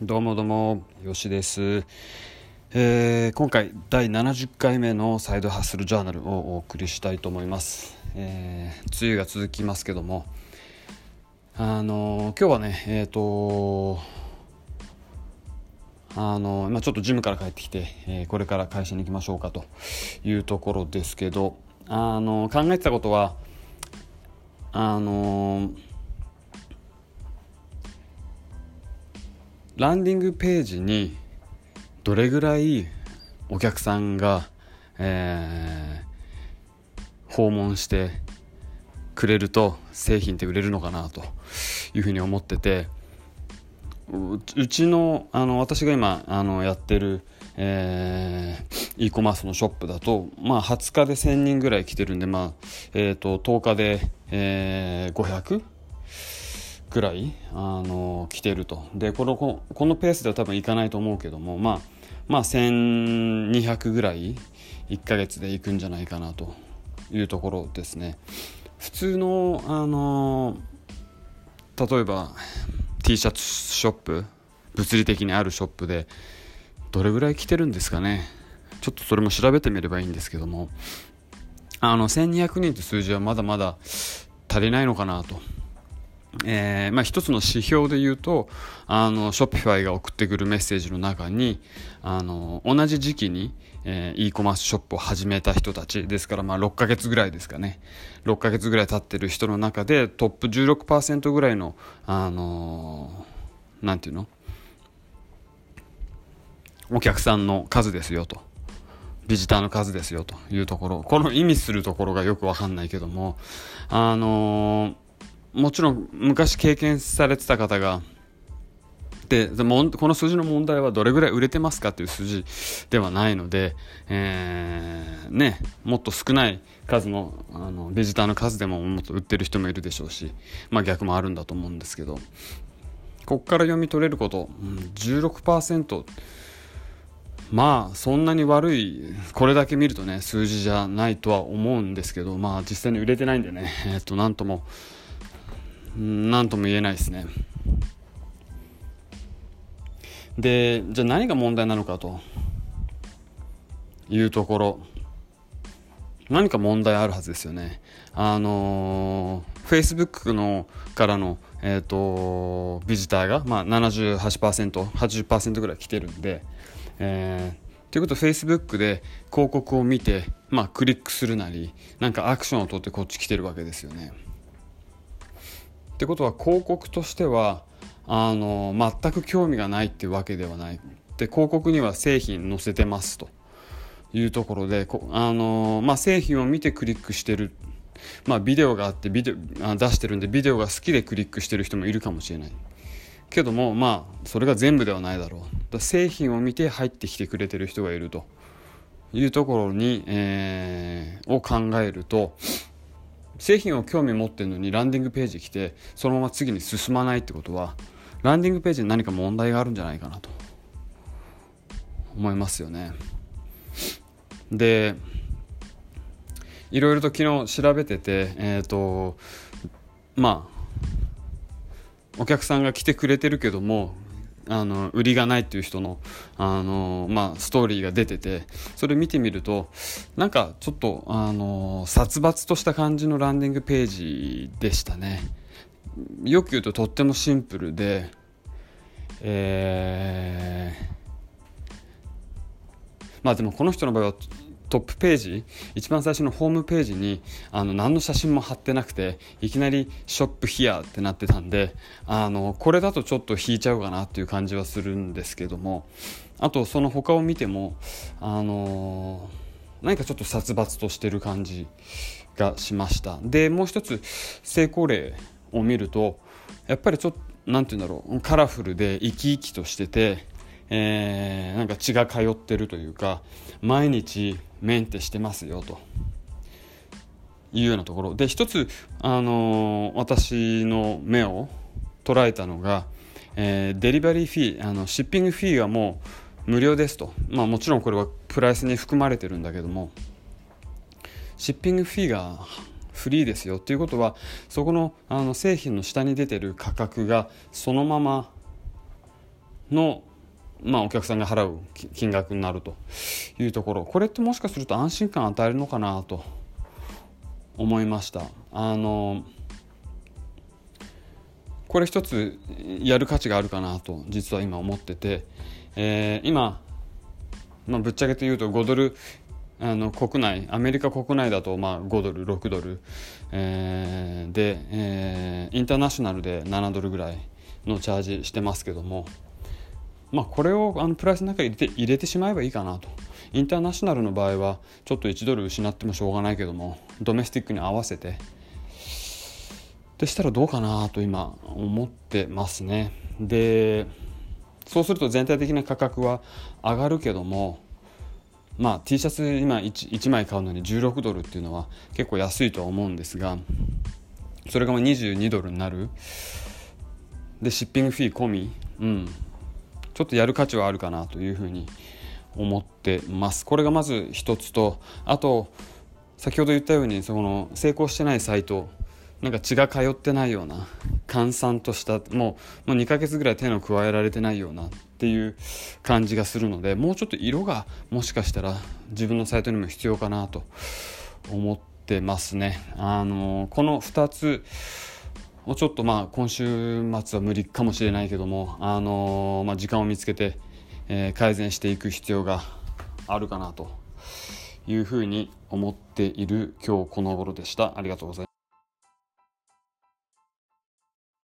どうもどうも、よしです。えー、今回第70回目のサイドハッスルジャーナルをお送りしたいと思います。えー、梅雨が続きますけども、あのー、今日はね、えっ、とあのまあ、ちょっとジムから帰ってきて、え、これから会社に行きましょうかというところですけど、あの考えてたことはあのランディングページにどれぐらいお客さんが、えー、訪問してくれると製品って売れるのかなというふうに思っててうちのあの私が今あのやってる、えー、e コマースのショップだと、まあ、20日で1000人ぐらい来てるんで、まあえーと、10日で、えー、500ぐらいあの来てると。でこのこのペースでは多分いかないと思うけどもまあまあ1200ぐらい1ヶ月でいくんじゃないかなと。いうところですね。普通のあの例えば T シャツショップ物理的にあるショップでどれぐらい来てるんですかね。ちょっとそれも調べてみればいいんですけども。あの1200人って数字はまだまだ足りないのかなと。えーまあ、一つの指標で言うとあの Shopify が送ってくるメッセージの中にあの同じ時期に、えー、e コマースショップを始めた人たちですからまあ6ヶ月ぐらいですかね。6ヶ月ぐらい経ってる人の中でトップ16%ぐらいのあのー、なんていうの？お客さんの数ですよと。ビジターの数ですよというところ。この意味するところがよくわかんないけどもあのーもちろん昔経験されてた方がでこの数字の問題はどれぐらい売れてますかっていう数字ではないので、えー、ね、もっと少ない数のあのビジターの数でももっと売ってる人もいるでしょうし、まあ、逆もあるんだと思うんですけど。ここから読み取れること、16%まあそんなに悪いこれだけ見るとね数字じゃないとは思うんですけどまあ実際に売れてないんでねえっとなんとも何とも言えないですね。でじゃあ何が問題なのかと。いうところ。何か問題あるはずですよね。あのフェイスブックのからの、えーと、ビジターが、まあ、78%80% ぐらい来てるんで、えー、ということはフェイスブックで広告を見て、まあ、クリックするなりなんかアクションを取ってこっち来てるわけですよね。ってことは広告としてはあの全く興味がないっていうわけではない。で広告には製品載せてますと。いうところであの、まあ、製品を見てクリックしてる、まあ、ビデオがあってビデオ出してるんでビデオが好きでクリックしてる人もいるかもしれない。けどもまあそれが全部ではないだろう。だ製品を見て入ってきてくれてる人がいるというところに、えー、を考えると製品を興味持ってるのにランディングページ来てそのまま次に進まないってことはランディングページに何か問題があるんじゃないかなと思いますよね。でいろいろと昨日調べててえっ、ー、とまあお客さんが来てくれてるけどもあの売りがないっていう人のあの、まあ、ストーリーが出ててそれ見てみるとなんかちょっとあの殺伐とした感じのランディングページでしたね。よく言うととってもシンプルでえー、まあでもこの人の場合はトップページ一番最初のホームページにあの何の写真も貼ってなくていきなり「ショップヒア」ってなってたんであのこれだとちょっと引いちゃうかなっていう感じはするんですけどもあとその他を見てもあの何かちょっと殺伐としてる感じがしました。でもう一つ成功例を見るとやっぱりちょっと何て言うんだろうカラフルで生き生きとしててえー、なんか血が通ってるというか毎日メンテしてますよと。いうようなところ。で一つ、あのー、私の目を捉えたのが、えー、デリバリーフィーあのシッピングフィーがもう無料ですと、まあ、もちろんこれはプライスに含まれてるんだけどもシッピングフィーがフリーですよっていうことはそこのあの製品の下に出てる価格がそのままのまあ、お客さんが払う金額になるというところ。これってもしかすると安心感与えるのかなと思いました。あのこれ一つやる価値があるかなと実は今思ってて、えー、今、まあ、ぶっちゃけて言うと5ドルあの国内アメリカ国内だとまあ5ドル6ドル、えー、で、えー、インターナショナルで7ドルぐらいのチャージしてますけども。まあ、これをあのプライスの中に入れて入れてしまえばいいかなと。インターナショナルの場合はちょっと1ドル失ってもしょうがないけどもドメスティックに合わせて。でしたらどうかなと今思ってますね。でそうすると全体的な価格は上がるけどもまあ T シャツ今 1, 1枚買うのに16ドルっていうのは結構安いとは思うんですがそれがまあ22ドルになる。でシッピングフィー込み。うん。ちょっとやる価値はあるかなというふうに思ってますこれがまず一つとあと先ほど言ったようにその成功してないサイトなんか血が通ってないような閑散としたもうもう2ヶ月ぐらい手の加えられてないようなっていう感じがするのでもうちょっと色がもしかしたら自分のサイトにも必要かなと思ってますね。あのこの2つもうちょっとまあ今週末は無理かもしれないけども、あのー、まあ、時間を見つけて、えー、改善していく必要があるかなというふうに思っている今日この頃でした。ありがとうございます。